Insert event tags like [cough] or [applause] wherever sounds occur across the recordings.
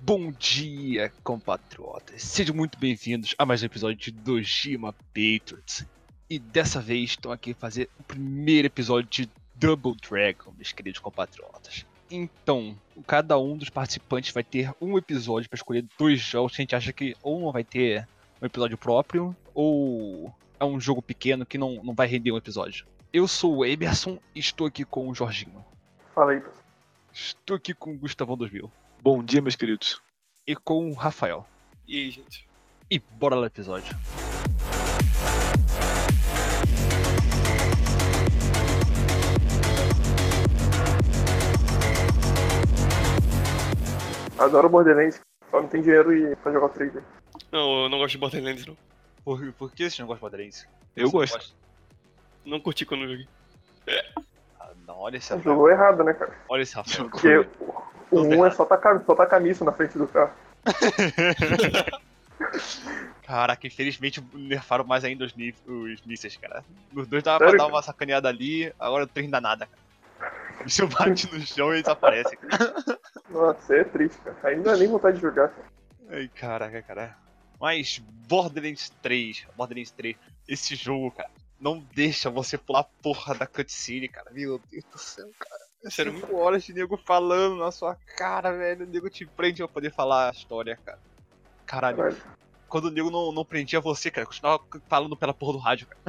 Bom dia, compatriotas. Sejam muito bem-vindos a mais um episódio de Dojima Patriots. E dessa vez estão aqui fazer o primeiro episódio de Double Dragon, meus queridos compatriotas. Então, cada um dos participantes vai ter um episódio para escolher dois jogos que a gente acha que ou não vai ter um episódio próprio, ou é um jogo pequeno que não, não vai render um episódio. Eu sou o Emerson e estou aqui com o Jorginho. Fala aí, pessoal. Estou aqui com o Gustavão 2000 Bom dia, meus queridos. e com o Rafael. E aí, gente? E bora lá no episódio. Adoro Borderlands, só não tem dinheiro e pra jogar o 3 Não, eu não gosto de Borderlands, não. Por, por que você não gosta de Borderlands? Eu Você gosto. gosta? Não curti quando eu joguei. Ah, não, olha esse Rafael. jogou errado, né, cara? Olha esse Rafael. Porque o 1 é só tacar, só tacar misso na frente do carro. [laughs] Caraca, infelizmente nerfaram mais ainda os, os mísseis, cara. Nos dois dava pra Sério, dar cara? uma sacaneada ali, agora o 3 não dá nada, cara. O bicho bate no chão e desaparece, cara. Nossa, é triste, cara. Aí não dá nem vontade de jogar. cara. Ai, caraca, cara. Mas Borderlands 3, Borderlands 3, esse jogo, cara, não deixa você pular a porra da cutscene, cara. Meu Deus do céu, cara. É Sério? 5 horas de nego falando na sua cara, velho. O nego te prende pra poder falar a história, cara. Caralho. Caralho. Quando o nego não, não prendia você, cara, continuava falando pela porra do rádio, cara.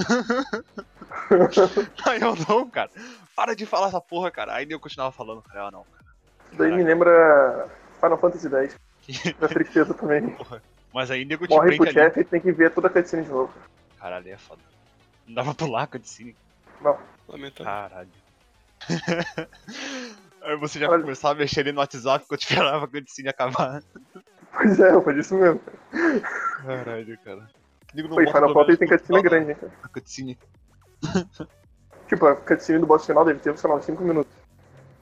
[laughs] Aí eu não, cara. Para de falar essa porra, cara. Aí o nego continuava falando, cara. Ah, não, cara. Isso daí me lembra Final Fantasy X. Da [laughs] tristeza também. Mas aí o nego te Morre pro prende ali. chefe e tem que ver toda a cutscene de novo. Caralho, é foda. Não dava pra pular a cutscene. Não. Lamentável. Caralho. [laughs] Aí você já Olha. começava a mexer ali no WhatsApp enquanto esperava a cutscene acabar. Pois é, foi isso mesmo. Caralho, cara. Não Foi, Final Fantasy tem cutscene grande, hein, cara. da cutscene. [laughs] Tipo, a cutscene do boss final deve ter, sei lá, uns 5 minutos.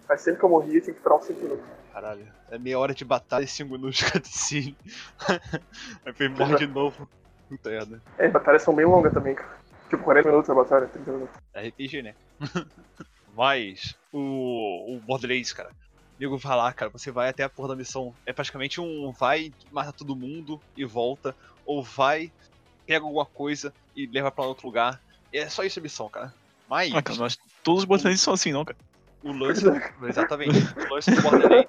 Mas sempre que eu morria, tinha que esperar uns 5 minutos. Caralho. É meia hora de batalha e 5 minutos de cutscene. [laughs] Aí foi morre de novo. Puta merda. É, as batalhas são bem longas também, cara. Tipo, 40 minutos a batalha, 30 minutos. É RPG, né? [laughs] Mas o, o Borderlands, cara. O nego vai lá, cara, você vai até a porra da missão. É praticamente um vai, mata todo mundo e volta. Ou vai, pega alguma coisa e leva pra outro lugar. É só isso a missão, cara. Mas Ah, cara, mas todos os Borderlands são assim, não, cara. o lance. [laughs] Exatamente. O lance do Borderlands.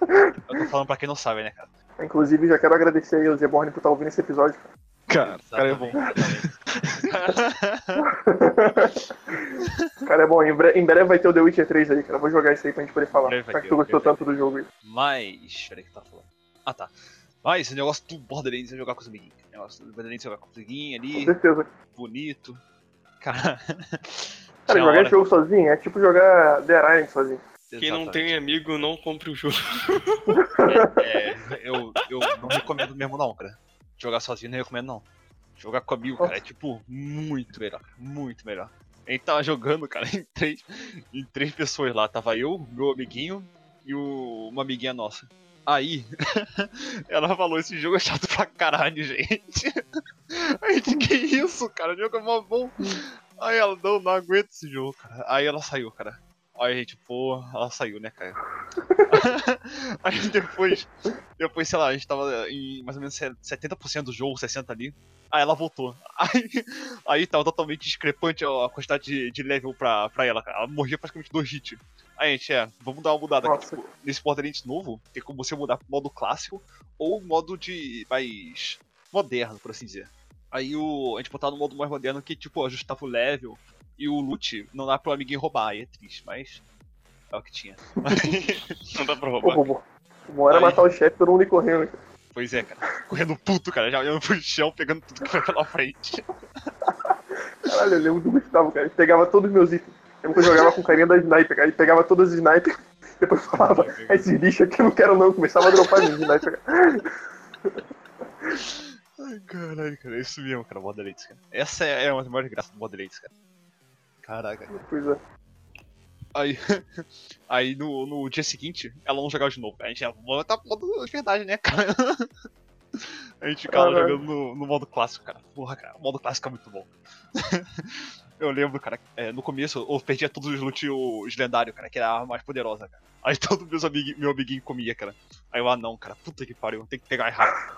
Eu tô falando pra quem não sabe, né, cara? Inclusive, já quero agradecer aí ao Zeborn por estar ouvindo esse episódio, cara. Cara, o cara é bom. [laughs] Cara, é bom, em, bre- em breve vai ter o The Witcher 3 aí, cara. Eu vou jogar isso aí pra gente poder falar. Já que ter, tu gostou tanto do jogo aí. Mas. Peraí, que tá falando? Ah tá. Mas o negócio do Borderlands é jogar com os amiguinhos. O negócio do Borderlands é jogar com os amiguinhos Com ali, certeza. bonito. Cara. Cara, jogar esse jogo sozinho é tipo jogar The Island sozinho. Quem não Exatamente. tem amigo, não compre o jogo. É, eu, eu não recomendo mesmo não, cara. Jogar sozinho não recomendo não. Jogar com amigo, cara, é tipo muito melhor, muito melhor. A gente tava jogando, cara, [laughs] em três, em três pessoas lá. Tava eu, meu amiguinho e o- uma amiguinha nossa. Aí, [laughs] ela falou, esse jogo é chato pra caralho, gente. [laughs] A gente, que isso, cara? O jogo é mó bom. Aí ela, não, não aguento esse jogo, cara. Aí ela saiu, cara. Aí a gente, pô, ela saiu, né, cara? [laughs] Aí depois, depois, sei lá, a gente tava em mais ou menos 70% do jogo, 60% ali. Aí ela voltou. [laughs] Aí, aí tava totalmente discrepante a quantidade de, de level pra, pra ela, cara. Ela morria praticamente dois hits. Aí a gente, é, vamos dar uma mudada aqui. Tipo, nesse Borderlands novo, tem como você mudar pro modo clássico ou modo de mais moderno, por assim dizer. Aí o, a gente botava no modo mais moderno que, tipo, ajustava o level e o loot não dá pro amiguinho roubar. Aí é triste, mas é o que tinha. [laughs] Não dá pra roubar. pô, bom era Aí. matar o chefe todo mundo ir correndo. cara. Pois é, cara. Correndo puto, cara. Já olhando pro chão, pegando tudo que foi pela frente. Caralho, eu lembro do Gustavo, cara. Ele pegava todos os meus itens. Eu nunca jogava com carinha da sniper, cara. Ele pegava todas as snipers, [laughs] depois falava, esse lixo aqui eu não quero não. Começava a dropar as sniper. cara. Ai, caralho, cara. É isso mesmo, cara. Borderlands, cara. Essa é é uma das maiores graças do Borderlands, cara. Caraca. Pois é. Aí, [laughs] aí no, no dia seguinte, ela não jogava de novo. A gente ia botar modo de verdade, né, cara? [laughs] A gente ficava jogando no, no modo clássico, cara. Porra, cara, o modo clássico é muito bom. [laughs] eu lembro, cara, é, no começo eu perdia todos os loot os lendários, cara, que era a arma mais poderosa, cara. Aí todo meus amigui, meu amiguinho comia, cara. Aí eu, ah não, cara, puta que pariu, tem que pegar rápido.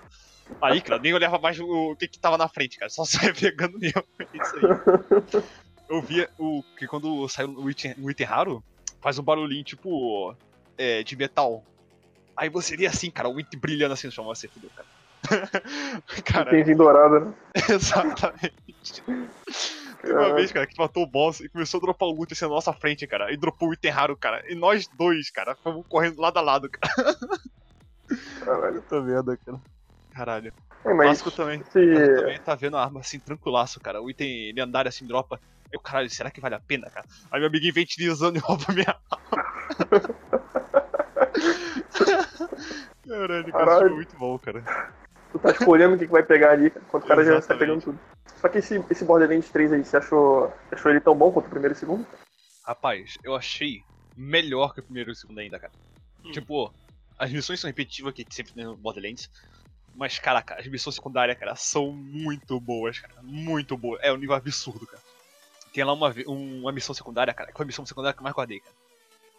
Aí, cara, nem olhava mais o, o que que tava na frente, cara, só saia pegando mesmo. Isso aí. Eu via o, que quando saiu o item, um item raro, faz um barulhinho tipo é, de metal. Aí você vê assim, cara, o item brilhando assim no chão, você fudeu, cara. [laughs] cara, Itemzinho dourado, né? [laughs] Exatamente. Teve uma vez, cara, que matou o boss e começou a dropar o loot assim na nossa frente, cara. E dropou o item raro, cara. E nós dois, cara, fomos correndo lado a lado, cara. Caralho. Puta merda, cara. Caralho. É, O mas clássico também. se... Também tá vendo a arma assim, tranquilaço, cara. O item lendário assim dropa. Eu, caralho, será que vale a pena, cara? Aí meu amiguinho vem utilizando e rouba minha. [laughs] Caralho, cara, Caralho. isso foi muito bom, cara. tu tá escolhendo o que, que vai pegar ali, enquanto o cara já tá Exatamente. pegando tudo. Só que esse, esse Borderlands 3 aí, você achou, achou ele tão bom quanto o primeiro e o segundo? Rapaz, eu achei melhor que o primeiro e o segundo ainda, cara. Hum. Tipo, as missões são repetitivas, que sempre tem no Borderlands. Mas, caraca, as missões secundárias, cara, são muito boas, cara. Muito boas. É um nível absurdo, cara. Tem lá uma, um- uma missão secundária, cara, que foi a missão secundária que eu mais guardei, cara.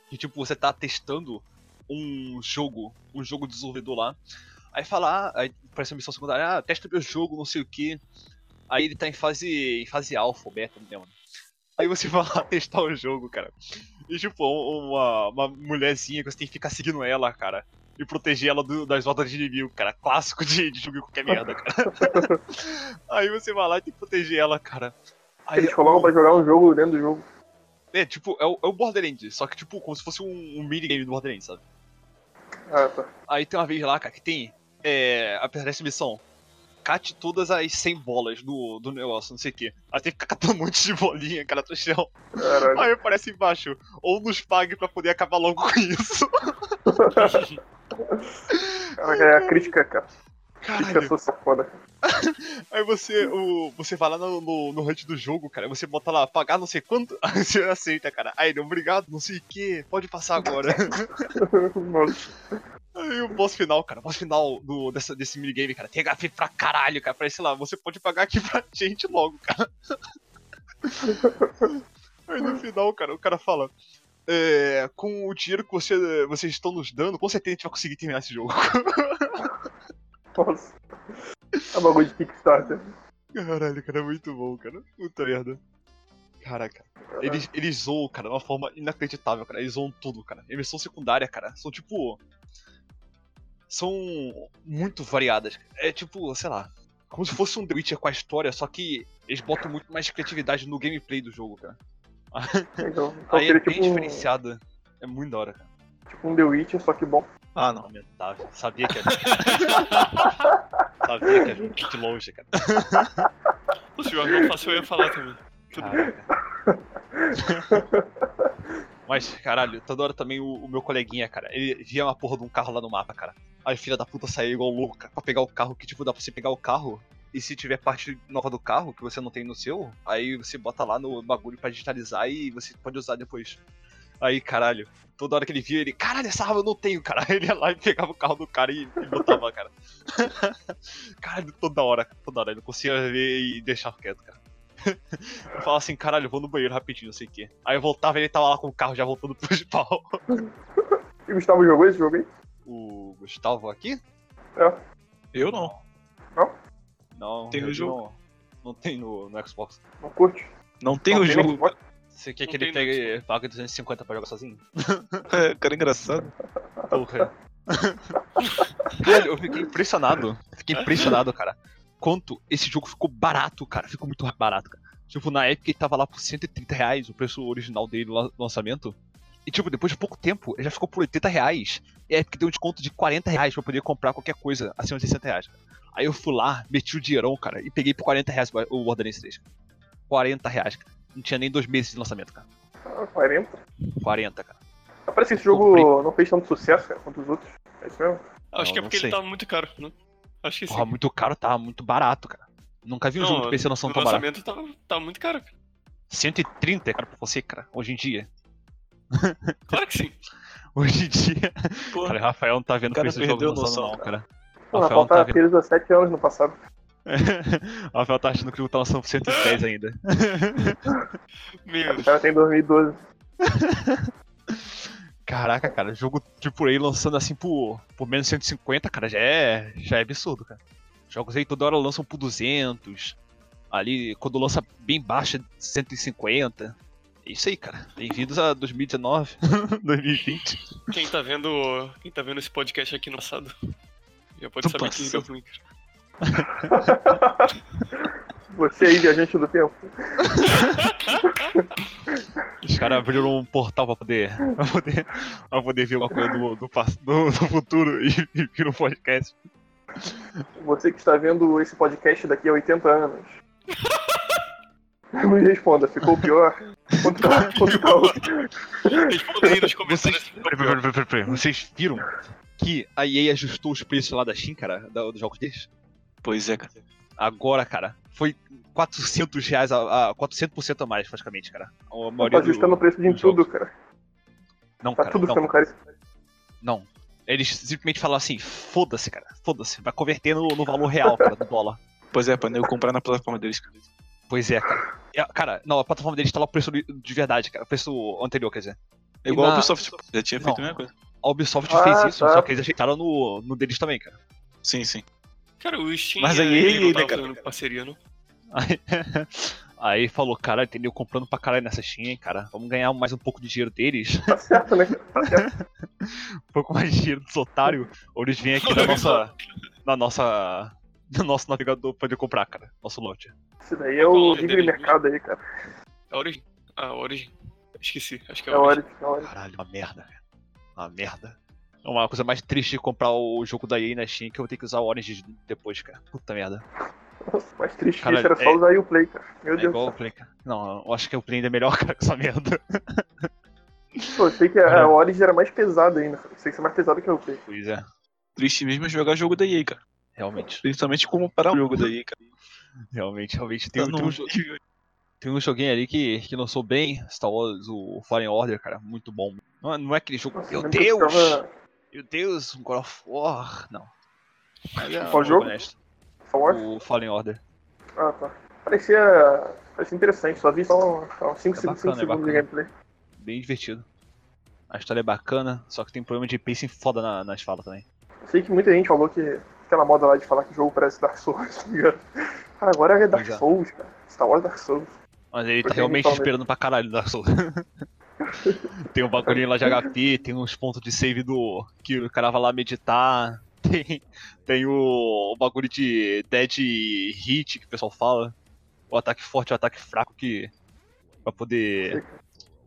Que, tipo, você tá testando um jogo, um jogo de desenvolvedor lá. Aí fala, ah, aí aparece a missão secundária, ah, testa meu jogo, não sei o que. Aí ele tá em fase, em fase alfa, beta, não lembro. Aí você [laughs] vai lá testar o jogo, cara. E tipo, um- uma, uma mulherzinha que você tem que ficar seguindo ela, cara. E proteger ela do- das hordas de inimigo, cara. Clássico de, de jogo qualquer merda, cara. [laughs] Aí você vai lá e tem que proteger ela, cara. Aí, Eles colocam pra jogar um jogo dentro do jogo. É, tipo, é o, é o Borderlands, só que tipo, como se fosse um, um minigame do Borderlands, sabe? Ah, tá. Aí tem uma vez lá, cara, que tem. É. Apesar dessa missão. Cate todas as 100 bolas do, do negócio, não sei o que. Aí tem que ficar catando um monte de bolinha, cara, do chão. Caralho. Aí aparece embaixo. Ou nos pague pra poder acabar logo com isso. [laughs] Caraca, é a crítica, cara. Caralho. foda. [laughs] Aí você, o, você vai lá no, no, no hunt do jogo, cara. Você bota lá, pagar não sei quanto. [laughs] Aí você aceita, cara. Aí ele, obrigado, não sei o que. Pode passar agora. [laughs] Aí o boss final, cara, o boss final do, dessa, desse minigame, cara, tem HP pra caralho, cara. Parece lá, você pode pagar aqui pra gente logo, cara. Aí no final, cara, o cara fala. É, com o dinheiro que você, vocês estão nos dando, com certeza a gente vai conseguir terminar esse jogo. Nossa. É bagulho de Kickstarter. Caralho, cara, é muito bom, cara. Puta merda. Caraca. Eles, eles zoam, cara, de uma forma inacreditável, cara. Eles zoam tudo, cara. Emissão secundária, cara. São tipo. São muito variadas. É tipo, sei lá. Como se fosse um The Witcher com a história, só que eles botam muito mais criatividade no gameplay do jogo, cara. Então, [laughs] então Aí é seria bem tipo diferenciada. É muito da hora, cara. tipo um The Witcher, só que bom. Ah, não. Lamentável. Sabia que era. [laughs] Sabia que era de longe, cara. Se o não fácil eu ia falar também. Tudo bem. Mas, caralho, toda hora também o, o meu coleguinha, cara, ele via uma porra de um carro lá no mapa, cara. Aí filha da puta saía igual louco, cara, pra pegar o carro, que tipo, dá pra você pegar o carro. E se tiver parte nova do carro que você não tem no seu, aí você bota lá no bagulho pra digitalizar e você pode usar depois. Aí, caralho, toda hora que ele via, ele, caralho, essa arma eu não tenho, cara. [laughs] Ele ia lá e pegava o carro do cara e, e botava, cara. [laughs] caralho, toda hora, toda hora. Ele não conseguia ver e deixar quieto, cara. [laughs] Eu falava assim, caralho, eu vou no banheiro rapidinho, não sei o quê. Aí eu voltava e ele tava lá com o carro já voltando pro spawn. E o Gustavo jogou esse jogo aí? O Gustavo aqui? É. Eu não. Não, Tem no ele jogo? Não, não tem no, no Xbox. Não curte? Não tem Não o jogo. Você quer que ele pegue e pague 250 pra jogar sozinho? É, cara, engraçado. Porra. [laughs] Eu fiquei impressionado. Fiquei impressionado, cara. Quanto esse jogo ficou barato, cara. Ficou muito barato, cara. Tipo, na época ele tava lá por 130 reais, o preço original dele no lançamento. E, tipo, depois de pouco tempo, ele já ficou por 80 reais. E a Epic deu um desconto de 40 reais pra eu poder comprar qualquer coisa acima de 60 reais. cara. Aí eu fui lá, meti o dinheirão, cara, e peguei por 40 reais o Borderlands 3. cara. 40 reais, cara. Não tinha nem dois meses de lançamento, cara. Ah, 40. 40, cara. Parece que esse jogo não fez tanto sucesso, cara, quanto os outros. É isso mesmo? Acho Não, que é não porque ele tava muito caro, né? Acho que sim. Porra, muito caro, tava muito barato, cara. Nunca vi um jogo de PC lançando tão barato. lançamento tava, tava muito caro. cara. 130 é caro pra você, cara, hoje em dia. [laughs] Claro que sim. [laughs] Hoje em dia. Pô, Cara, o Rafael não tá vendo O cara que esse jogo lançando, noção, não, cara. Pô, Rafael falta tá vendo. apenas 17 anos no passado. [laughs] o Rafael tá achando que o jogo tá lançando por 110 ainda. [laughs] Meu O Deus. cara tem 2012. Caraca, cara, jogo AAA lançando assim por, por menos 150, cara, já é, já é absurdo, cara. Jogos aí toda hora lançam por 200. Ali, quando lança bem baixa, 150. É isso aí, cara. Bem-vindos a 2019, 2020. [laughs] Quem tá vendo. Quem tá vendo esse podcast aqui no passado? Já pode Do saber que deu ruim, cara. [laughs] Você aí, viajante do tempo. Os caras abriram um portal pra poder, pra poder, pra poder ver uma coisa do, do, do- do futuro e, e vir um podcast. Você que está vendo esse podcast daqui a 80 anos. Me responda, ficou pior? Quanto tá, [laughs] quanto tá. Responda aí nos Vocês, comentários. peraí. Vocês viram que a EA ajustou os preços lá da Steam, cara, dos jogos deles? Pois é, cara. Agora, cara, foi 400 reais, a, a 400% a mais, praticamente, cara. A Tá maioria do- ajustando o preço de tudo, jogos. cara. Não, Tá cara, tudo não, ficando caro. não. Eles simplesmente falaram assim, foda-se, cara, foda-se. Vai converter no, no valor real, cara, do dólar. Pois é, pra eu comprar na plataforma deles, cara. Pois é, cara. É, Cara, não, a plataforma deles tá lá o preço de de verdade, cara. O preço anterior, quer dizer. É igual E a na- Ubisoft, já tinha feito Não. a mesma coisa. A Ubisoft Ah, fez isso, tá. só que eles ajeitaram no, no deles também, cara. Sim, sim. Cara, o Steam. Mas é, aí ele né, cara? fazendo parceria, não? Aí, [laughs] aí falou, cara, entendeu? Comprando pra caralho nessa Steam, hein, cara. Vamos ganhar mais um pouco de dinheiro deles. Tá certo, né? Tá certo. [laughs] um pouco mais de dinheiro dos otários. Ou eles vêm aqui na nossa. Na nossa. No nosso navegador pra poder comprar, cara. Nosso lote. Isso daí é o livre mercado aí, cara. A Origin. Ah, a Origin. Esqueci, acho que é É Origin. hora, é. Caralho, uma merda, velho. Uma merda. É uma coisa mais triste de comprar o jogo da EA na Steam que eu vou ter que usar o Orange depois, cara. Puta merda. Nossa, mais triste que Caralho, isso era só é- usar aí o Play, cara. Meu É Deus igual o Play, cara. Não, eu acho que o Play ainda é melhor, [laughs] cara, que essa merda. Pô, eu sei que a Caralho. Origin era mais pesada ainda. Eu sei que é mais pesado que o Play. Pois é, Triste mesmo é jogar jogo da EA, cara. realmente. Principalmente comparar o jogo da EA, cara. Realmente, realmente. Tem, Tá tem, num um, jo- tem um joguinho ali que, que lançou bem, Star Wars, o Fallen Order, cara, muito bom. Não é, não é aquele jogo, Nossa, meu Deus! Meu Deus, um God of War. Não. É Qual jogo? honesto. Wars? O Fallen Order. Ah, tá. Parecia, parecia interessante, só vi só uns 5 É segundos, é segundos de gameplay. Bem divertido. A história é bacana, só que tem problema de pacing foda na, nas falas também. Sei que muita gente falou que aquela moda lá de falar que o jogo parece Dark Souls, [laughs] tá ligado? Cara, agora é Dark é. Souls, cara. Star Wars Dark Souls. Mas ele tá Porque realmente ninguém fala esperando pra caralho Dark Souls. [laughs] [laughs] tem um bagulhinho lá de HP, tem uns pontos de save do. que o cara vai lá meditar. [laughs] Tem, tem o, o bagulho de dead hit que o pessoal fala. O ataque forte e o ataque fraco que. pra poder.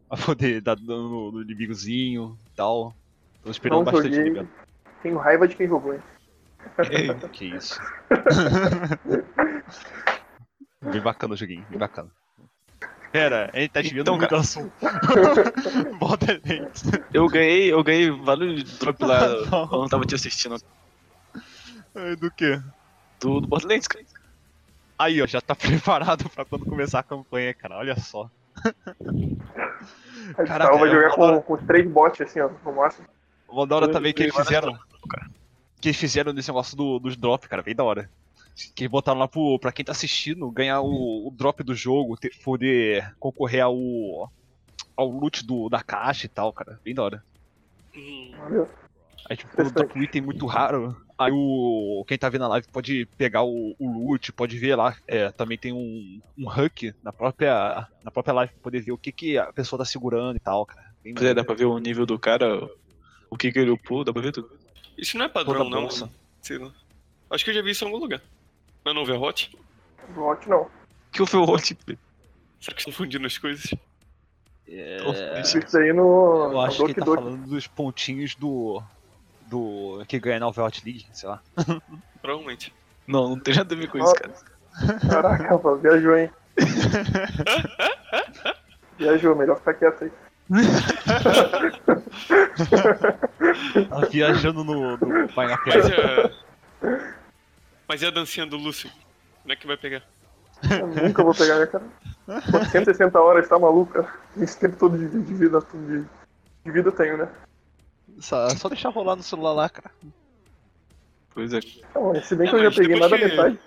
pra poder dar dano no, no inimigozinho e tal. Tô esperando Não bastante joguei. ligado. Tenho raiva de quem jogou, hein? [laughs] Que isso. bem bacana o joguinho, bem bacana. Pera, a gente tá desviando Então, muito cara. assunto. [laughs] Borderlands. Eu ganhei, eu ganhei vários drops lá [laughs] Não. quando eu tava te assistindo. Do que? Do, do Borderlands, cara. Aí, ó, já tá [laughs] preparado pra quando começar a campanha, cara. Olha só. A Caraca, Caraca, vai jogar com, os três bots, assim, ó, no máximo. Uma da hora também que eles fizeram. cara. Que eles fizeram nesse negócio do, dos drops, cara. Bem da hora. Que botaram lá pro, pra quem tá assistindo ganhar o, o drop do jogo, ter- poder concorrer ao. ao loot do, da caixa e tal, cara. Bem da hora. Aí, tipo, quando tá com um item muito raro, aí o. Quem tá vendo a live pode pegar o, o loot, pode ver lá. É, também tem um, um hack na própria, na própria live pra poder ver o que, que a pessoa tá segurando e tal, cara. Bem Pois é, dá pra ver o nível do cara, o que que ele upou, dá pra ver tudo. Isso não é padrão, não. bolsa. Acho que eu já vi isso em algum lugar. Mas no Overwatch? bot não. Que foi o Hot? Será que estão confundindo as coisas? É, Isso. Aí no. eu acho no que Doki tá Doki. falando dos pontinhos do. do. que ganha na Overwatch League, sei lá. [laughs] Provavelmente. Não, não tem nada a ver com isso, cara. Caraca, pô, viajou, hein? [laughs] viajou, melhor ficar quieto aí. Tá viajando no. no vai na Mas. Mas é a dancinha do Lúcio. Como é que vai pegar? Eu nunca vou pegar minha cara. Pô, 160 horas, tá maluco, cara? Esse tempo todo de, de vida. De, de vida eu tenho, né? Só, só deixar rolar no celular lá, cara. Pois é. Não, se bem que eu já peguei depois mais da que- metade.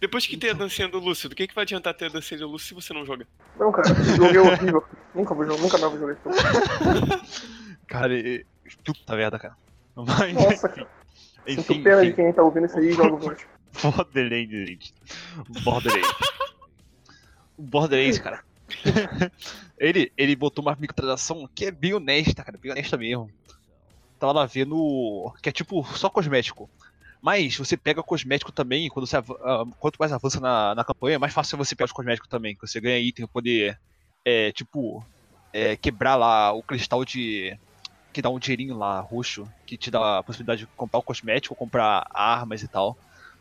Depois que tem a dancinha do Lúcio, do que, que vai adiantar ter a dancinha do Lúcio se você não joga? Não, cara, é horrível. Nunca vou jogar, nunca mais vou jogar jogo. Cara, e- puta merda, cara. Mas, Nossa, cara. Enfim, Sinto pena de quem tá ouvindo isso aí e joga. [laughs] Borderlands, gente. Borderlands. Borderlands, cara. [laughs] ele, ele botou uma microtransação que é bem honesta, cara, bem honesta mesmo. Tava lá vendo que é tipo só cosmético. Mas você pega cosmético também, quando você, ah, quanto mais avança na, na campanha, mais fácil você pegar os cosméticos também. Que você ganha item pra poder, é, tipo, é, quebrar lá o cristal de. Que dá um dinheirinho lá, roxo, que te dá a possibilidade de comprar o cosmético, comprar armas e tal.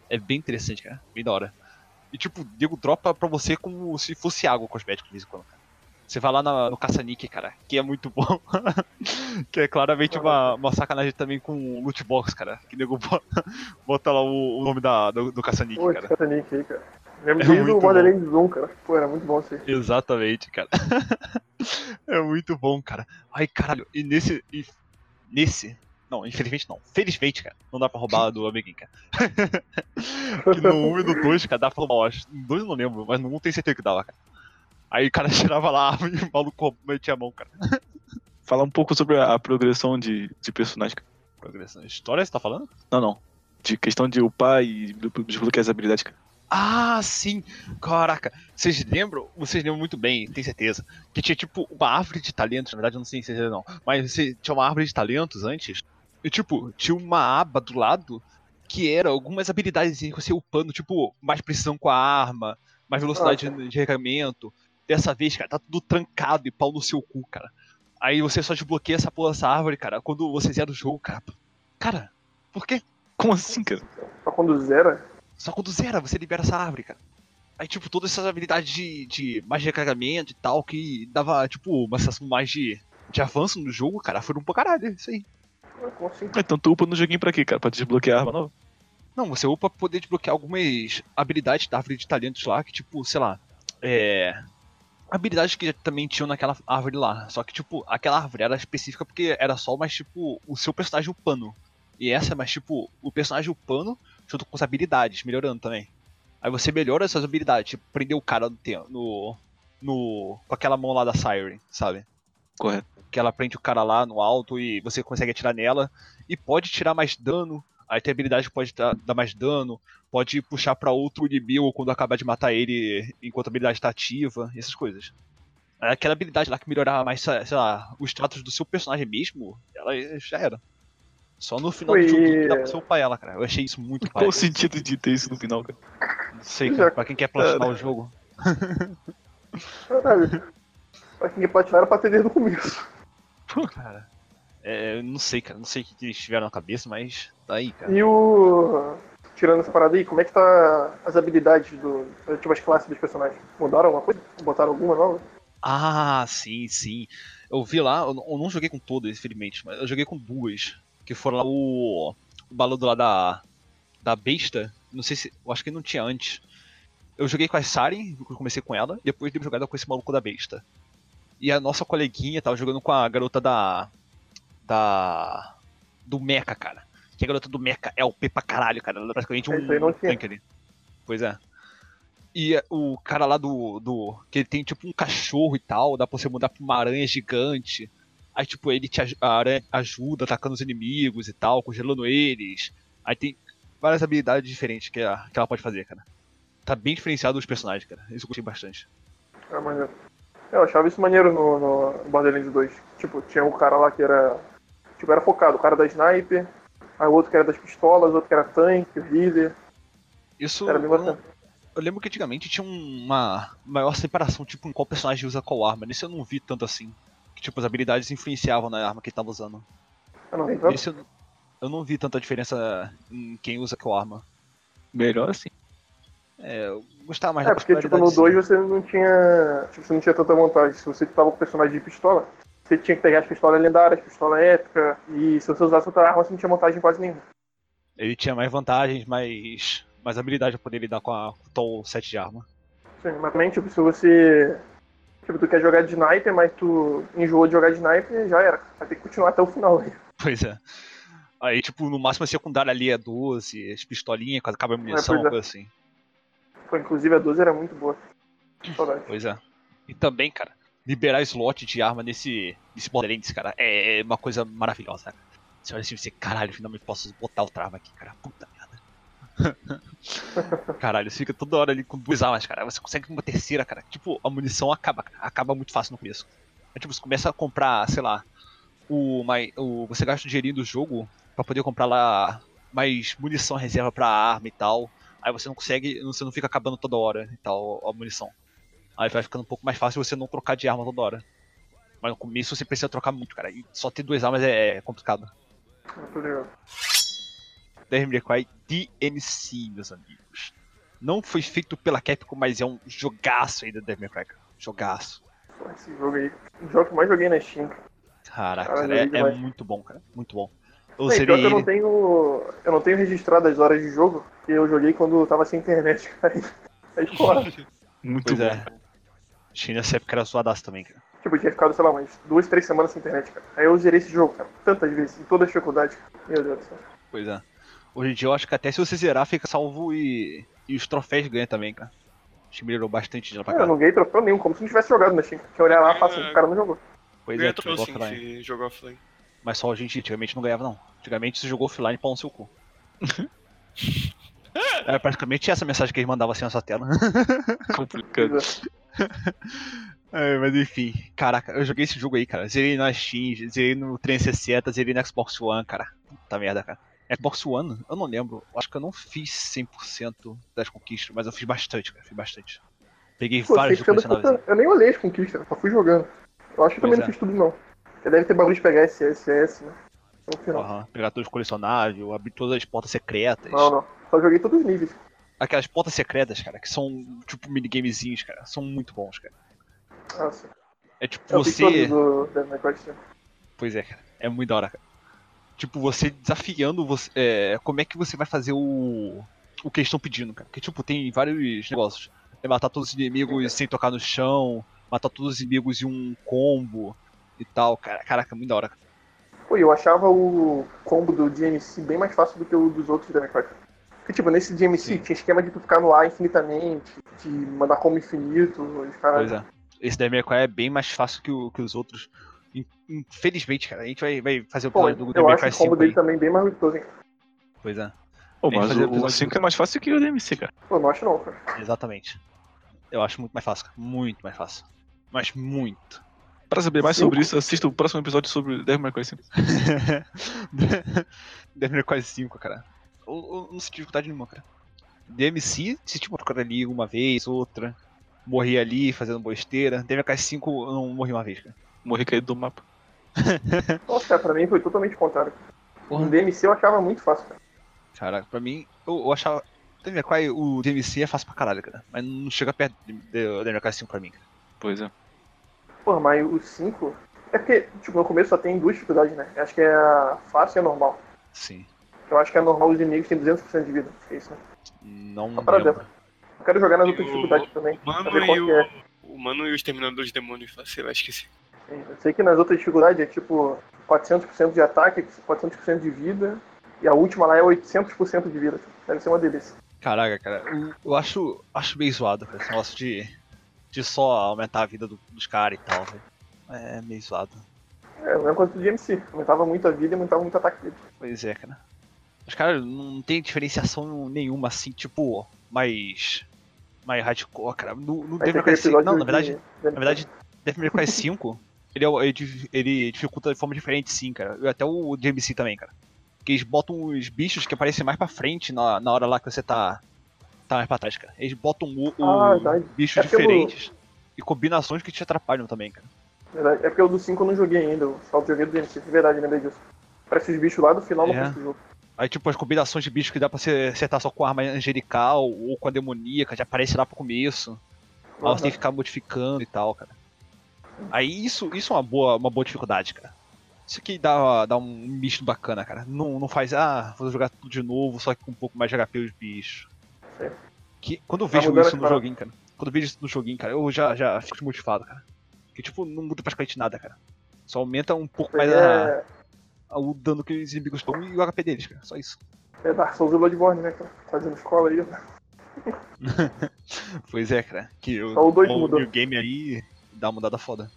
É bem interessante, cara. Bem da hora. E tipo, o Diego dropa pra você como se fosse água o cosmético de vez em quando, cara. Você vai lá na- no caça-nick, cara, que é muito bom. [laughs] que é claramente uma, uma sacanagem também com o loot box, cara. Que nego bota, [laughs] bota lá o, o nome da, do, do esse cara. Catanic aí, cara. Lembro É desde muito o Borderlands 1, cara. Pô, era muito bom isso aí. Exatamente, cara. [laughs] é muito bom, cara. Ai, caralho, e nesse. e nesse. Não, infelizmente não. Felizmente, cara. Não dá pra roubar do amiguinho, cara. [laughs] que no 1 e no 2, cara, dá pra roubar, eu acho. No 2 eu não lembro, mas no 1 tenho certeza que dava, cara. Aí o cara [laughs] tirava lá a arma e o maluco metia a mão, cara. Falar um pouco sobre a, a progressão de, de personagem. cara. Progressão. História, você tá falando? Não, não. De questão de upar e desbloquear as habilidades, cara. Ah, sim! Caraca, vocês lembram? Vocês lembram muito bem, tenho certeza. Que tinha tipo uma árvore de talentos, na verdade eu não sei se vocês não. Mas você tinha uma árvore de talentos antes. E tipo, tinha uma aba do lado que era algumas habilidades que você upando, tipo, mais precisão com a arma, mais velocidade de de recarregamento. Dessa vez, cara, tá tudo trancado e pau no seu cu, cara. Aí você só desbloqueia essa porra dessa árvore, cara, quando você zera o jogo, cara. Cara, por quê? Como assim, cara? Só quando zera. Só quando zera, você libera essa árvore, cara. Aí, tipo, todas essas habilidades de, de mais de recarregamento e tal, que dava, tipo, uma sensação mais de, de avanço no jogo, cara, foram pra caralho, isso aí. Assim? Então tu upa no joguinho pra quê, cara? Pra desbloquear a arma nova? Não, você upa pra poder desbloquear algumas habilidades da árvore de talentos lá, que, tipo, sei lá, é. Habilidades que também tinham naquela árvore lá. Só que, tipo, aquela árvore era específica porque era só mais, tipo, o seu personagem upando. E essa é mais, tipo, o personagem upando junto com as habilidades, melhorando também. Aí você melhora essas habilidades, tipo, prender o cara no, no, no. com aquela mão lá da Siren, sabe? Correto. que ela prende o cara lá no alto e você consegue atirar nela e pode tirar mais dano. Aí tem habilidade que pode dar, mais dano, pode puxar pra outro inimigo quando acabar de matar ele enquanto a habilidade tá ativa, essas coisas. Aquela habilidade lá que melhorava mais, sei lá, o status do seu personagem mesmo, ela já era. Só no final Foi- do jogo que dá pra você upar ela, cara. Eu achei isso muito pai. Qual o sentido de ter isso no final, cara? Não sei, cara. Pra quem quer platinar o jogo. Caralho. Pra quem pode tirar era pra ter desde o começo. Cara. É, eu não sei, cara. Não sei o que eles tiveram na cabeça, mas tá aí, cara. E o. Tirando essa parada aí, como é que tá as habilidades do. Tipo, as classes dos personagens? Mudaram alguma coisa? Botaram alguma nova? Ah, sim, sim. Eu vi lá, eu não joguei com todas, infelizmente, mas eu joguei com duas. Que foram lá o. O baludo lá da. Da besta. Não sei se. Eu acho que não tinha antes. Eu joguei com a Saren, eu comecei com ela, e depois dei uma jogada com esse maluco da besta. E a nossa coleguinha tava jogando com a garota da. Da. Do Mecha, cara. Que a garota do Mecha é o P pra caralho, cara. Ela é praticamente É, um tanque ali. Pois é. E o cara lá do, do. Que ele tem tipo um cachorro e tal, dá pra você mudar pra uma aranha gigante. Aí, tipo, ele te a aranha ajuda atacando os inimigos e tal, congelando eles. Aí tem várias habilidades diferentes que, a- que ela pode fazer, cara. Tá bem diferenciado os personagens, cara. Isso eu gostei bastante. É maneiro. Eu achava isso maneiro no, no Borderlands 2. Tipo, tinha um cara lá que era. Tipo, era focado, o cara da sniper, aí o outro que era das pistolas, o outro que era tanque, o healer. Isso Era bem não- bacana. eu lembro que antigamente tinha um- uma maior separação, tipo, em qual personagem usa qual arma. Nesse eu não vi tanto assim. Que, tipo, as habilidades influenciavam na arma que ele tava usando. Eu não vi tanto. Nesse eu, eu não vi tanta diferença em quem usa qual arma. Melhor assim. É, eu gostava mais É, da porque tipo, no particularidade, 2 você não tinha. Tipo, você não tinha tanta vantagem. Se você tava com o personagem de pistola, você tinha que pegar as pistolas lendárias, pistola épica, e se você usasse outra arma, você não tinha vantagem quase nenhuma. Ele tinha mais vantagens, mais, mais habilidade pra poder lidar com, a, com o tall set de arma. Sim, mas também, tipo, se você. Tipo, tu quer jogar de sniper, mas tu enjoou de jogar de sniper, já era. Vai ter que continuar até o final aí. [laughs] Pois é. Aí, tipo, no máximo a secundária ali é 12, as pistolinhas, quando acaba a munição, pois uma é. coisa assim. Pô, inclusive a 12 era muito boa. Saudade. Pois é. E também, cara, liberar slot de arma nesse, nesse Borderlands, cara, é uma coisa maravilhosa, cara. Você olha assim e você, caralho, finalmente posso botar o trava aqui, cara. Puta. [laughs] caralho, você fica toda hora ali com duas armas, cara. Você consegue uma terceira, cara. Tipo, a munição acaba. Acaba muito fácil no começo. Aí, tipo, você começa a comprar, sei lá, o, mai- o você gasta o dinheirinho do jogo pra poder comprar lá mais munição reserva pra arma e tal. Aí você não consegue, você não fica acabando toda hora e tal a munição. Aí vai ficando um pouco mais fácil você não trocar de arma toda hora. Mas no começo você precisa trocar muito, cara. E só ter duas armas é complicado. Muito legal. Devil May Cry DMC, meus amigos. Não foi feito pela Capcom, mas é um jogaço aí da Devil May Cry, cara. Jogaço. Esse jogo aí. O jogo que eu mais joguei na Steam. Caraca, cara, é, é muito bom, cara. Muito bom. Bem, que eu não tenho. Eu não tenho registrado as horas de jogo, que eu joguei quando eu tava sem internet, [laughs] cara. Aí ficou lá. Muito Pois bom. é. China nessa época era zoadaço também, cara. Tipo, eu tinha ficado, sei lá, umas duas, três semanas sem internet, cara. Aí eu zerei esse jogo, cara. Tantas vezes, em todas as dificuldades. Meu Deus do céu. Pois é. Hoje em dia eu acho que até se você zerar, fica salvo e. E os troféus ganha também, cara. Acho que melhorou bastante de lá pra cá. eu não ganhei troféu nenhum, como se não tivesse jogado na Steam. Tinha olhar lá, fácil, o cara não jogou. Pois é, troféu jogou sim offline. se jogar offline. Mas só a gente antigamente não ganhava, não. Antigamente você jogou offline pau no seu cu. [laughs] é praticamente essa mensagem que eles mandavam assim na sua tela. [laughs] Complicado. É. [laughs] É, mas enfim, caraca, eu joguei esse jogo aí, cara. Zerei na Steam, zerei no 360, zerei no Xbox One, cara. Puta merda, cara. Xbox One? Eu não lembro. Acho que eu não fiz 100% das conquistas, mas eu fiz bastante, cara. Fiz bastante. Peguei Pô, que jogos eu, nem olhei as conquistas, só fui jogando. Eu acho que eu também Pois não é. fiz tudo, não. Você deve ter bagulho de pegar SS, SS, né? No final. Aham, pegar todos os colecionáveis, abrir todas as portas secretas. Não, não. Só joguei todos os níveis. Aquelas portas secretas, cara, que são tipo minigamezinhos, cara. São muito bons, cara. Nossa. É tipo Eu fiz você. do Devil May Cry 5. Pois é, cara. É muito da hora, cara. Tipo, você desafiando você. é, como é que você vai fazer o. O que eles estão pedindo, cara. Porque, tipo, tem vários negócios. É matar todos os inimigos sem tocar no chão, matar todos os inimigos em um combo e tal, cara. Caraca, muito da hora. Pô, eu achava o combo do DMC bem mais fácil do que o dos outros Devil May Cry. Porque, tipo, nesse DMC Sim. tinha esquema de tu ficar no ar infinitamente, de mandar combo infinito, os caras. Pois é. Esse Devil May Cry é bem mais fácil que, o- que os outros. In- Infelizmente, cara. A gente vai, vai fazer o Pô, episódio do eu Devil May acho Cry o combo 5 dele aí. também bem mais gostoso, hein? Pois é. Pô, mas fazer o, o episódio 5 é mais fácil que o DMC, cara. Pô, não acho não, cara. Exatamente. Eu acho muito mais fácil, cara. Muito mais fácil. Mas muito. Pra saber mais Cinco? sobre isso, assista o próximo episódio sobre Devil May Cry 5. [laughs] Devil May Cry 5, cara. Eu, eu não senti dificuldade nenhuma, cara. DMC, se tipo procurar ali uma vez, outra. Morri ali fazendo besteira. Devil May Cry 5 eu não morri uma vez, cara. Morri caído do mapa. [laughs] Nossa, cara, pra mim foi totalmente contrário. Porra. No DMC eu achava muito fácil, cara. Cara, pra mim, eu, eu achava. Devil Cry, o DMC é fácil pra caralho, cara. Mas não chega perto do Devil May Cry 5 pra mim, cara. Pois é. Pô, mas o 5. É porque, tipo, no começo só tem duas dificuldades, né? Acho que é a fácil e a normal. Sim. Eu acho que a normal os inimigos têm 200% de vida. É isso, né? Não lembro. dessa. Eu quero jogar nas outras dificuldades também. Mano e o, que é. o Mano e o Exterminador de Demônios sei lá, esqueci. Eu sei que nas outras dificuldades é tipo 400% de ataque, 400% de vida. E a última lá é 800% de vida. Deve ser uma delícia. Caraca, cara, eu, acho, acho meio zoado, cara, esse negócio de, de só aumentar a vida do- dos caras e tal, velho. É meio zoado. É, a mesma coisa do DMC. Aumentava muito a vida e aumentava muito o ataque dele. Pois é, cara. Os caras não tem diferenciação nenhuma, assim, tipo, mais. mais hardcore, cara. No, no Devil May Cry aquele 5. episódio Não, na de- verdade, de- na verdade, Devil May Cry [laughs] 5, ele, é ele, ele dificulta de forma diferente, sim, cara. E até o DMC também, cara. Que eles botam os bichos que aparecem mais pra frente na, na hora lá que você tá. tá mais pra trás, cara. Eles botam o, o Ah, verdade. bichos É diferentes e combinações que te atrapalham também, cara. Verdade. É porque o do 5 eu não joguei ainda. Eu só joguei do DMC. De verdade, lembrei disso. Parece os bichos lá do final É. do jogo. Aí, tipo, as combinações de bichos que dá pra você acertar só com a arma angelical ou com a demoníaca, já aparece lá pro começo. Aí você tem que ficar modificando e tal, cara. Aí isso, isso é uma boa, uma boa dificuldade, cara. Isso aqui dá, dá um misto bacana, cara. Não, não faz, ah, vou jogar tudo de novo, só que com um pouco mais de HP os bichos. Que, quando eu Tá vejo mudando isso no paradas. joguinho, cara. Quando eu vejo isso no joguinho, cara, eu já, já fico desmotivado, cara. Que tipo, não muda praticamente nada, cara. Só aumenta um pouco mais a. é... o dano que os inimigos dão e o HP deles, cara. Só isso. É Dark Souls e Bloodborne, né, cara? Fazendo escola aí. [laughs] pois é, cara. Que o, Só o dois mudou. New Game aí dá uma mudada foda.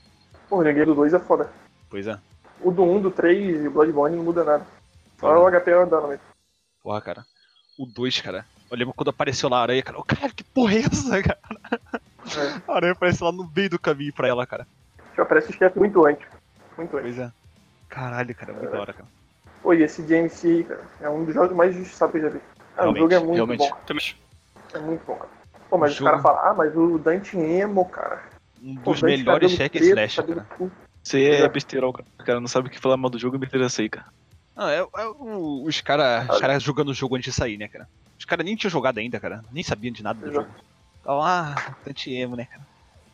Pô, o New Game do 2 é foda. Pois é. O do 1, do 3 e o Bloodborne não muda nada. Só é. o HP andando mesmo. Porra, cara. O 2, cara. Eu lembro quando apareceu lá a aranha, cara. O cara, que porra é essa, cara? É. A aranha aparece lá no meio do caminho pra ela, cara. Já aparece o chefe muito antes. Muito antes. Pois é. Caralho, cara, muito da hora, cara. Pô, e esse JMC, cara, é um dos jogos mais injustiçados que eu já vi. Ah, o Realmente, jogo é muito realmente. bom. Também acho. É muito bom, cara. Pô, mas O os caras jogo- falam, ah, mas o Dante Emo, cara. Um Pô, dos Dante melhores cabelo hack and preto, slash, cara. aí é É. besteirão, cara. O cara não sabe o que falar mal do jogo e meter essa aí, cara. Ah, é, é o- os caras os cara jogando o jogo antes de sair, né, cara? Os caras nem tinham jogado ainda, cara. Nem sabiam de nada do Exato. jogo. Tava lá, Dante emo, né, cara?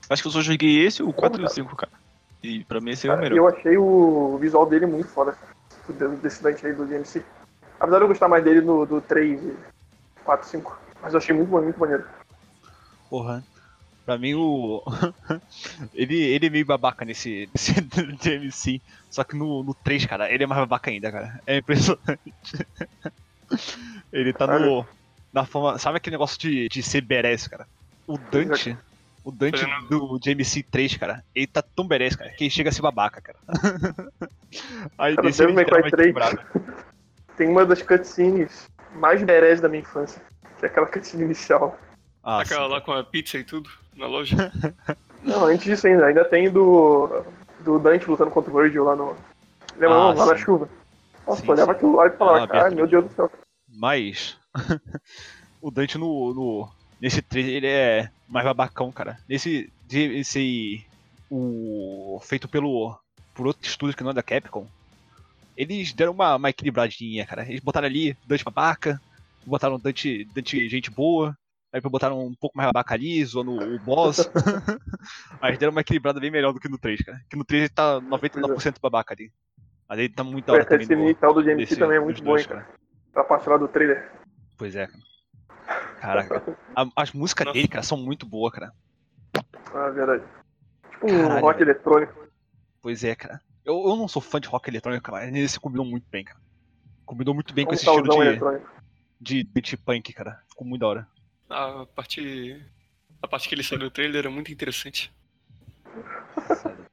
Acho que eu só joguei esse, o 4 e o cara? 5, cara. E pra mim esse é o Cara, melhor. eu achei o visual dele muito foda, cara. Desse Dante aí do JMC. Apesar de eu gostar mais dele no, do 3 e 4, 5. Mas eu achei muito, muito maneiro. Porra. Pra mim, o. [laughs] ele, ele é meio babaca nesse, nesse [laughs] DMC. Só que no, no 3, cara, ele é mais babaca ainda, cara. É impressionante. [laughs] ele tá no. Na forma. Sabe aquele negócio de, de ser badass, cara? O Dante. O Dante do DMC 3, cara, ele tá tão badass, cara, que ele chega a ser babaca, cara. Aí Cara, desse ele Devil May Cry quebrado. Tem uma das cutscenes mais berés da minha infância. Que é aquela cutscene inicial. Ah, Aquela sim, lá com a pizza e tudo na loja. [laughs] Não, antes disso ainda. Ainda tem do. Do Dante lutando contra o Virgil lá no. Lembra Ah? Lá na chuva. Nossa, Sim, olhava aquilo lá e falava, Ah, meu Deus do céu. Mas [laughs] o Dante no, no nesse trailer ele é mais babacão, cara. Nesse esse o feito pelo por outro estúdio que não é da Capcom, eles deram uma, uma equilibradinha, cara. Eles botaram ali Dante babaca, botaram Dante, Dante gente boa, aí botaram um pouco mais babaca ali, zoando o boss. [laughs] eles deram uma equilibrada bem melhor do que no 3, cara. Que no 3 ele tá 99% babaca ali. Mas ele tá muito da hora cutscene no, inicial do JMC desse- também é muito dois, boa, hein, cara. Pra parte lá do trailer. Pois é, cara. Caraca. A- as músicas Nossa. dele, cara, são muito boas, cara. Ah, verdade. Tipo um Caralho, rock velho. eletrônico. Pois é, cara. Eu, eu não sou fã de rock eletrônico, mas esse combinou muito bem, cara. Combinou muito bem com Um esse estilo salzão de, eletrônico. de beat punk, cara. Ficou muito da hora. A parte. A parte que ele saiu do trailer era muito interessante. [laughs]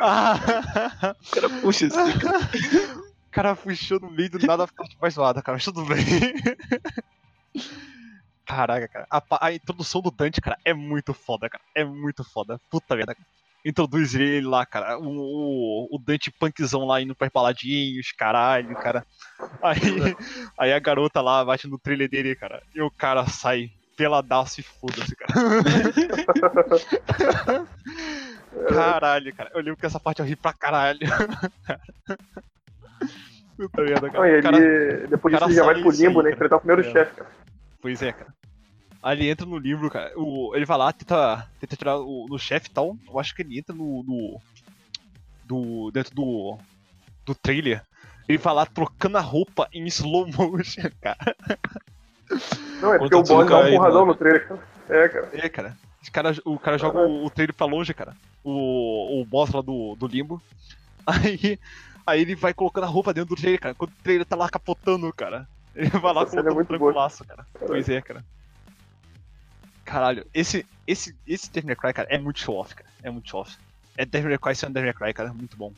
Ah! O cara puxa assim, cara. [laughs] O cara puxou no meio do nada a parte mais zoada, cara. Mas tudo bem. [laughs] Caraca, cara. A, a introdução do Dante, cara, é muito foda, cara. É muito foda. Puta merda. cara. Introduz ele lá, cara. O, o, o Dante punkzão lá indo pras baladinhos, caralho, cara. Aí, [laughs] aí a garota lá bate no trailer dele, cara. E o cara sai peladaço e foda-se, cara. [laughs] Caralho, cara. Eu lembro que essa parte eu ri pra caralho. Puta merda, Não, cara. e O cara- ele, depois disso, ele já vai pro limbo, aí, né? Enfrentar o primeiro É. chefe, cara. Pois é, cara. Aí ele entra no livro, cara. O, ele vai lá, tenta, tenta tirar o, no chefe e tal. Eu acho que ele entra no. no do, dentro do. do trailer. Ele vai lá trocando a roupa em slow motion, [laughs] cara. Não, é porque o boss dá um porradão no trailer, cara. É, cara. É, cara. Cara, o cara joga o, o trailer pra longe, cara. O, o boss lá do, do limbo. Aí, aí ele vai colocando a roupa dentro do trailer, cara. Quando o trailer tá lá capotando, cara. Ele vai lá Essa cena é boa. tranquilaço, cara. Pois é, cara. Caralho, esse, esse, esse Devil May Cry, cara, é muito show-off, cara. É muito show-off. É Devil May Cry sendo Devil May Cry, cara. Muito bom.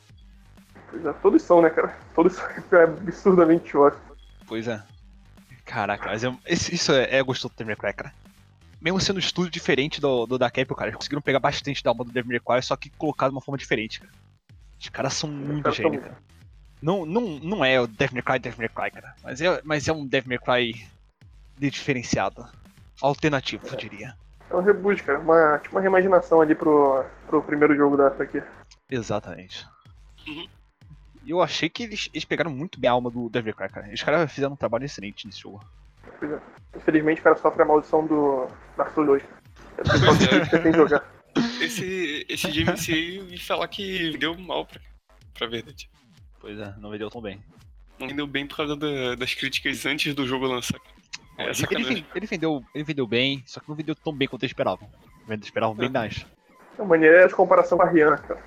Pois é, todos são, né, cara? Todos são [laughs] é absurdamente ótimos. Pois é. Caraca, mas é, esse- isso é, é gostoso do Devil May Cry, cara. Mesmo sendo um estúdio diferente do, do da Capcom, cara, eles conseguiram pegar bastante da alma do Devil May Cry, só que colocar de uma forma diferente, cara. Os caras são muito caras gênios, cara. Não, não, não é o Devil May Cry Devil May Cry, cara. Mas é, mas é um Devil May Cry de diferenciado. Alternativo, eu diria. É um reboot, cara. Uma, tipo uma reimaginação ali pro, pro primeiro jogo da franquia. Exatamente. Uhum. E eu achei que eles, eles pegaram muito bem a alma do Devil Cry, cara. Os caras fizeram um trabalho excelente nesse jogo. Pois é. Infelizmente, o cara sofre a maldição do Dark Souls 2. É só que tem jogar. [laughs] Esse, esse GMC vi falar que vendeu mal pra, pra verdade. Pois é, não vendeu tão bem. Não vendeu bem por causa da- das críticas antes do jogo lançar. É, ele, ele, vendeu, ele vendeu bem, só que não vendeu tão bem quanto eles esperavam. Eles esperavam bem mais. [laughs] A maneira é de comparação com a Rihanna, cara.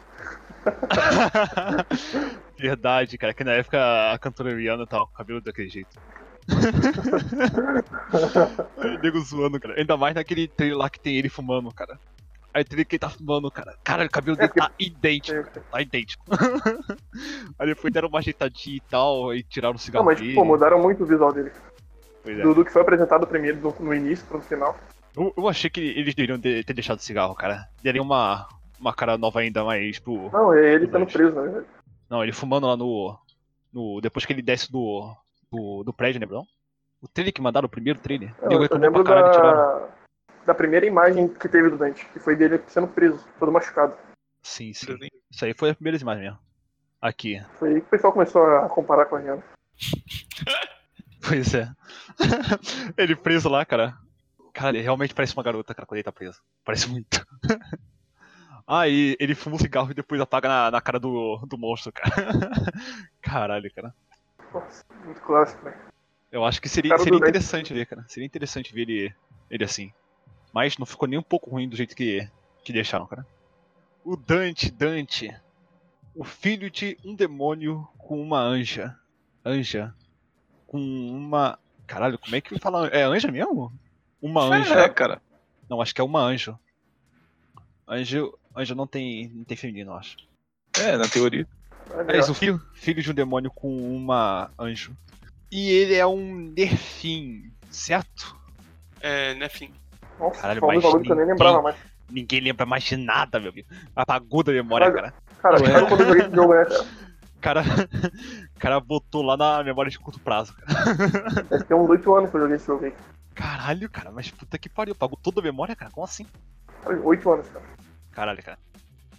Verdade, cara, que na época a cantora Rihanna tava com o cabelo daquele jeito. [laughs] Aí, nego zoando, cara. Ainda mais naquele trailer lá que tem ele fumando, cara. Aí o trailer que ele tá fumando, cara. Cara, o cabelo dele É, tá idêntico, cara. Tá idêntico. [laughs] Aí depois deram uma ajeitadinha e tal, e tiraram o Não, cigarro mas, dele. pô, mudaram muito o visual dele. Pois é. Do, do que foi apresentado primeiro no, no início pro final. Eu, eu achei que eles deveriam de- ter deixado o cigarro, cara. Deriam uma, uma cara nova ainda mais pro. Não, é ele sendo preso, verdade. Não, ele fumando lá no. no depois que ele desce do. do, do prédio, lembra não? O trailer que mandaram, o primeiro trailer. Não, eu reclamou lembro pra caralho tiraram. da, da primeira imagem que teve do Dante, que foi dele sendo preso, todo machucado. Sim, sim. Isso aí foi a primeira imagem mesmo. Aqui. Foi aí que o pessoal começou a comparar com a Rihanna. [laughs] Pois é. [laughs] ele preso lá, cara. Cara, ele realmente parece uma garota, cara, quando ele tá preso. Parece muito. [laughs] ah, e ele fuma um cigarro e depois apaga na, na cara do, do monstro, cara. [laughs] Caralho, cara. Nossa, muito clássico, né? Eu acho que seria, seria interessante ver, cara. Seria interessante ver ele, ele assim. Mas não ficou nem um pouco ruim do jeito que, que deixaram, cara. O Dante, Dante. O filho de um demônio com uma anja. Anja. Com uma. Caralho, como é que fala? É anja mesmo? Uma anja. É, cara. Não, acho que é uma anjo. Anjo. Anjo não tem. não tem feminino, eu acho. É, na teoria. É isso, filho, filho de um demônio com uma anjo. E ele é um Nerfim, certo? É, né, fim. Nossa, Caralho, mas bagulho que eu nem lembrava mais. Ninguém lembra mais de nada, meu amigo. Apagou da memória, Caralho. cara. Cara, Ué. sabe quando eu joguei esse jogo, né, cara? Cara, [laughs] o cara botou lá na memória de curto prazo, cara. [laughs] Deve ter uns 8 anos que eu joguei esse jogo aí. Caralho, cara, mas puta que pariu. Apagou toda a memória, cara. Como assim? Cara, 8 anos, cara. Caralho, cara.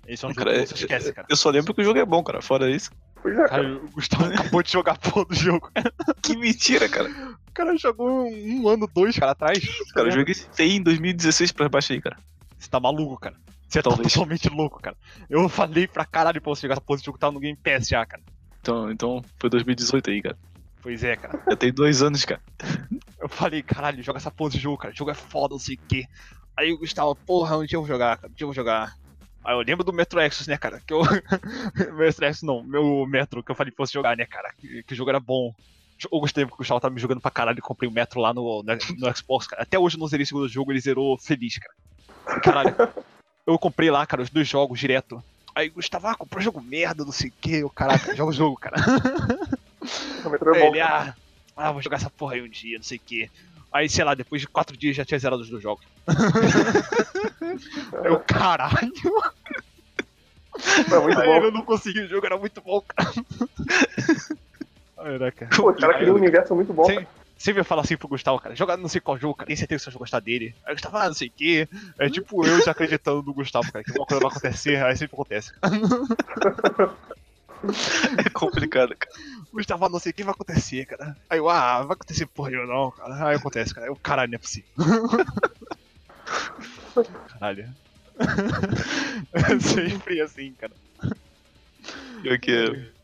Esse é um jogo Cara, que eu, você esquece, cara. eu só lembro que o jogo é bom, cara. Fora isso. Pois é, cara. Cara, o Gustavo acabou de jogar a porra do jogo. [laughs] Que mentira, cara. O cara jogou um, ano, dois, cara, atrás. Cara, eu joguei esse TI em 2016 pra baixo aí, cara. Você tá maluco, cara. Você tá Talvez. totalmente louco, cara. Eu falei pra caralho pra você jogar essa porra de jogo que tava no Game Pass já, cara. Então, então foi 2018 aí, cara. Pois é, cara. Já tem dois anos, cara. Eu falei, caralho, joga essa porra de jogo, cara. O jogo é foda, não sei o quê. Aí o Gustavo, porra, onde eu vou jogar, cara? Onde eu vou jogar? Aí eu lembro do Metro Exodus, né, cara? Que eu. [laughs] Metro Exodus não, meu Metro, que eu falei pra você jogar, né, cara? Que, que o jogo era bom. Eu gostei porque o Gustavo tava me jogando pra caralho e comprei o Metro lá no, no, no Xbox, cara. Até hoje eu não zerei o segundo jogo, ele zerou feliz, cara. Caralho. [laughs] Eu comprei lá, cara, os dois jogos direto. Aí o Gustavo, ah, comprou jogo merda, não sei o quê. Eu, caraca, joga o jogo, cara. [laughs] O é. Ele, ah, ah, vou jogar essa porra aí um dia, não sei o quê. Aí, sei lá, depois de quatro dias já tinha zerado os dois jogos. [laughs] Eu, caralho. Foi muito Aí bom. eu não consegui, o jogo era muito bom, cara. Caraca. Pô, os caras criam um universo muito bom, Sim. cara. Sempre fala assim pro Gustavo, cara, joga não sei qual jogo, cara, tem certeza que você vai gostar dele. Aí o Gustavo, ah, não sei o quê. É tipo eu já acreditando no Gustavo, cara, que uma coisa vai acontecer, aí sempre acontece. [laughs] É complicado, cara. Gustavo, não sei o que vai acontecer, cara. Aí eu, ah, vai acontecer porra nenhuma não, cara. Aí acontece, cara. Eu, caralho, não é possível. [laughs] Caralho. [laughs] Sempre assim, cara. Pior que é.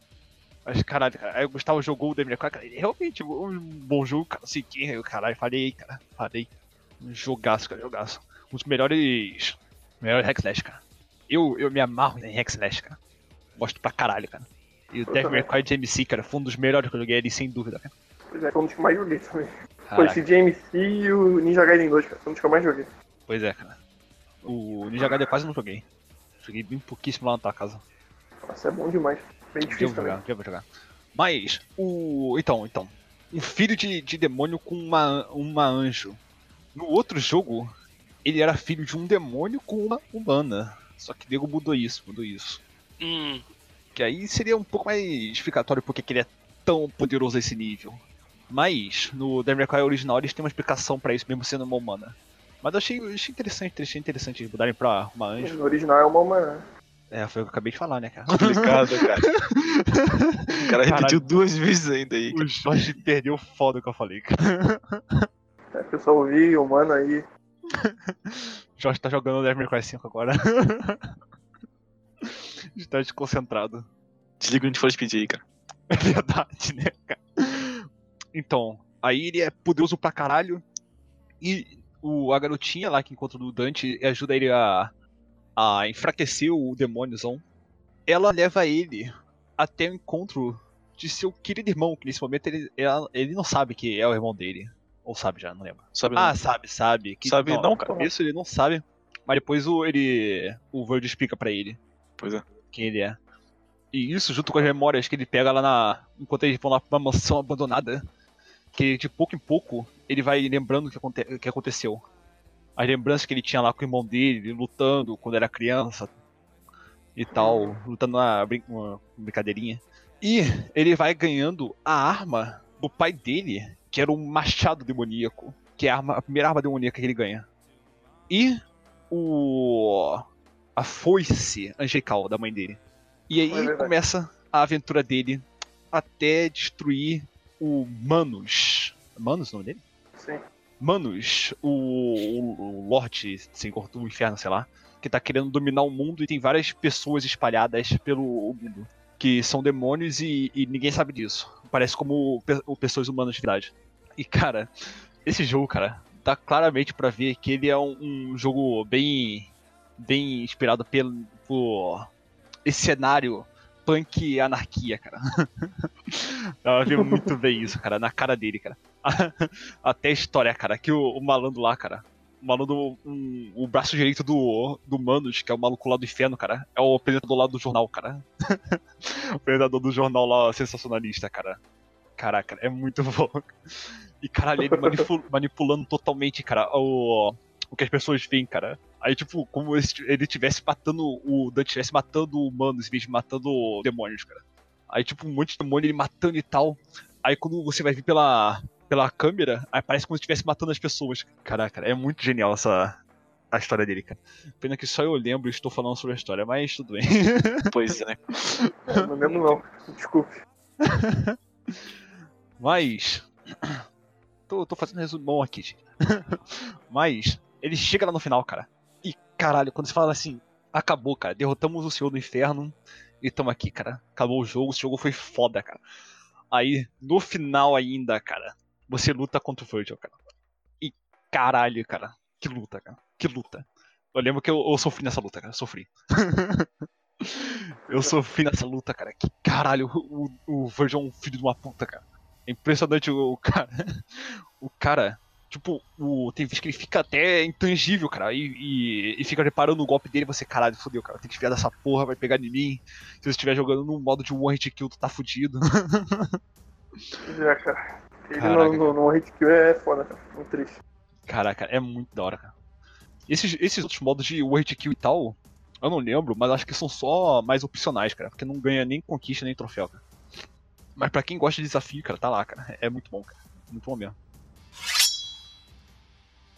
Mas caralho, cara. Aí o Gustavo jogou o May Cry, cara. Realmente um bom jogo, cara. Aí eu, caralho, falei, cara. Falei. Um jogaço, cara, jogaço. Um dos melhores. Melhores hack slash, cara. Eu, eu me amarro em hack slash, cara. Gosto pra caralho, cara. E o Devil May Cry de MC, cara, foi um dos melhores que eu joguei ali, sem dúvida, cara. Pois é, foi um dos que eu mais joguei também. Foi esse DMC e o Ninja Gaiden 2, cara. Foi um dos que eu mais joguei. Pois é, cara. O Ninja Gaiden quase não joguei. Joguei bem pouquíssimo lá na tua casa. Nossa, é bom demais. Bem eu difícil vou também. jogar, vou jogar. Mas, o. Então, então. Um filho de, de demônio com uma, uma anjo. No outro jogo, ele era filho de um demônio com uma humana. Só que Diego mudou isso, mudou isso. Hum, Que aí seria um pouco mais explicatório porque que ele é tão poderoso a esse nível. Mas, no Devil May Cry original, eles têm uma explicação pra isso, mesmo sendo uma humana. Mas eu achei, eu achei interessante, achei interessante eles mudarem pra uma anjo. No original é uma humana. É, foi o que eu acabei de falar, né, cara? [laughs] Complicado, cara. O [laughs] cara Caralho. repetiu duas vezes ainda aí. O Jorge perdeu foda o que eu falei, cara. É, o pessoal ouvir, humano aí. O [laughs] Jorge tá jogando Devil May Cry 5 agora. Está desconcentrado. Desliga o Need for Speed aí, cara. É verdade, né, cara? Então, aí ele é poderoso pra caralho. E o, a garotinha lá que encontra o Dante ajuda ele a, a enfraquecer o demôniozão. Ela leva ele até o encontro de seu querido irmão, que nesse momento ele, ele não sabe que é o irmão dele. Ou sabe já, não lembro. Sabe Ah, não. sabe, sabe. Que, Sabe não, cara. Isso ele não sabe. Mas depois o, ele. O Verdi explica pra ele Pois é. quem ele é. E isso junto com as memórias que ele pega lá na. Enquanto eles vão lá pra uma mansão abandonada. Que de pouco em pouco ele vai lembrando o que, aconte- o que aconteceu. As lembranças que ele tinha lá com o irmão dele, lutando quando era criança e tal, lutando na brin uma brincadeirinha. E ele vai ganhando a arma do pai dele, que era um machado demoníaco, que é a, arma- a primeira arma demoníaca que ele ganha. E o a foice angelical da mãe dele. E aí É começa a aventura dele até destruir o Manus. Manus o nome dele? Sim. Manus, o, o, Lorde Senhor do Inferno, sei lá, que tá querendo dominar o mundo e tem várias pessoas espalhadas pelo mundo. Que são demônios e, e ninguém sabe disso. Parece como pe- pessoas humanas de verdade. E cara, esse jogo, cara, dá claramente pra ver que ele é um, um jogo bem. bem inspirado pelo. por esse cenário punk anarquia, cara. [laughs] Pra ver muito bem isso, cara, na cara dele, cara. [laughs] Até a história, cara, que o, o malandro lá, cara. O malandro, um- o braço direito do, do Manus, que é o maluco lá do inferno, cara, é o apresentador lá do jornal, cara. [laughs] o apresentador do jornal lá, sensacionalista, cara. Caraca, é muito bom. E caralho, ele manipu- manipulando totalmente, cara, o, o que as pessoas veem, cara. Aí, tipo, como se ele tivesse matando. O Dante estivesse matando humanos em vez de matando demônios, cara. Aí, tipo, um monte de demônio ele matando e tal. Aí quando você vai vir pela, pela câmera, aí parece como se estivesse matando as pessoas. Caraca, é muito genial essa. A história dele, cara. Pena que só eu lembro e estou falando sobre a história, mas tudo bem. [laughs] Pois é. Eu não lembro não. Desculpe. [laughs] Mas. [clears throat] Tô, tô fazendo resumão aqui, gente. [laughs] Mas, ele chega lá no final, cara. Caralho, quando você fala assim, acabou, cara. Derrotamos o Senhor do Inferno. E tamo aqui, cara. Acabou o jogo. Esse jogo foi foda, cara. Aí, no final ainda, cara, você luta contra o Virgil, cara. E caralho, cara. Que luta, cara. Que luta. Eu lembro que eu, eu sofri nessa luta, cara. Sofri. [laughs] eu sofri nessa luta, cara. Que caralho, o, o Virgil é um filho de uma puta, cara. É impressionante o, o cara. [laughs] O cara, tipo, o, tem vezes que ele fica até intangível, cara. E, e, e fica reparando o golpe dele e você, caralho, fodeu, cara. Tem que desviar dessa porra, vai pegar em mim. Se você estiver jogando num modo de one hit kill, tu tá fudido. [laughs] Já, cara. Ele Caraca. no, no, no hit kill é foda, cara. Muito triste. Caraca, é muito da hora, cara. Esses, esses outros modos de one hit kill e tal, eu não lembro, mas acho que são só mais opcionais, cara. Porque não ganha nem conquista nem troféu, cara. Mas pra quem gosta de desafio, cara, tá lá, cara. É muito bom, cara. Muito bom mesmo.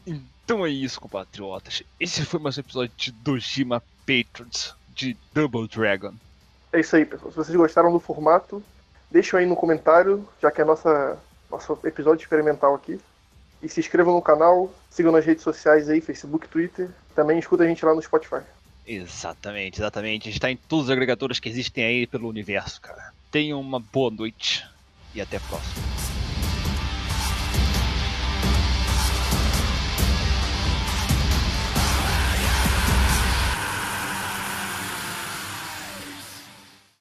Então é isso, compatriotas. Esse foi mais um episódio de Dojima Patriots de Double Dragon. É isso aí, pessoal. Se vocês gostaram do formato, deixem aí no comentário, já que é nossa nosso episódio experimental aqui. E se inscrevam no canal, sigam nas redes sociais aí, Facebook, Twitter. Também escuta a gente lá no Spotify. Exatamente, exatamente. A gente tá em todos os agregadores que existem aí pelo universo, cara. Tenham uma boa noite e até a próxima.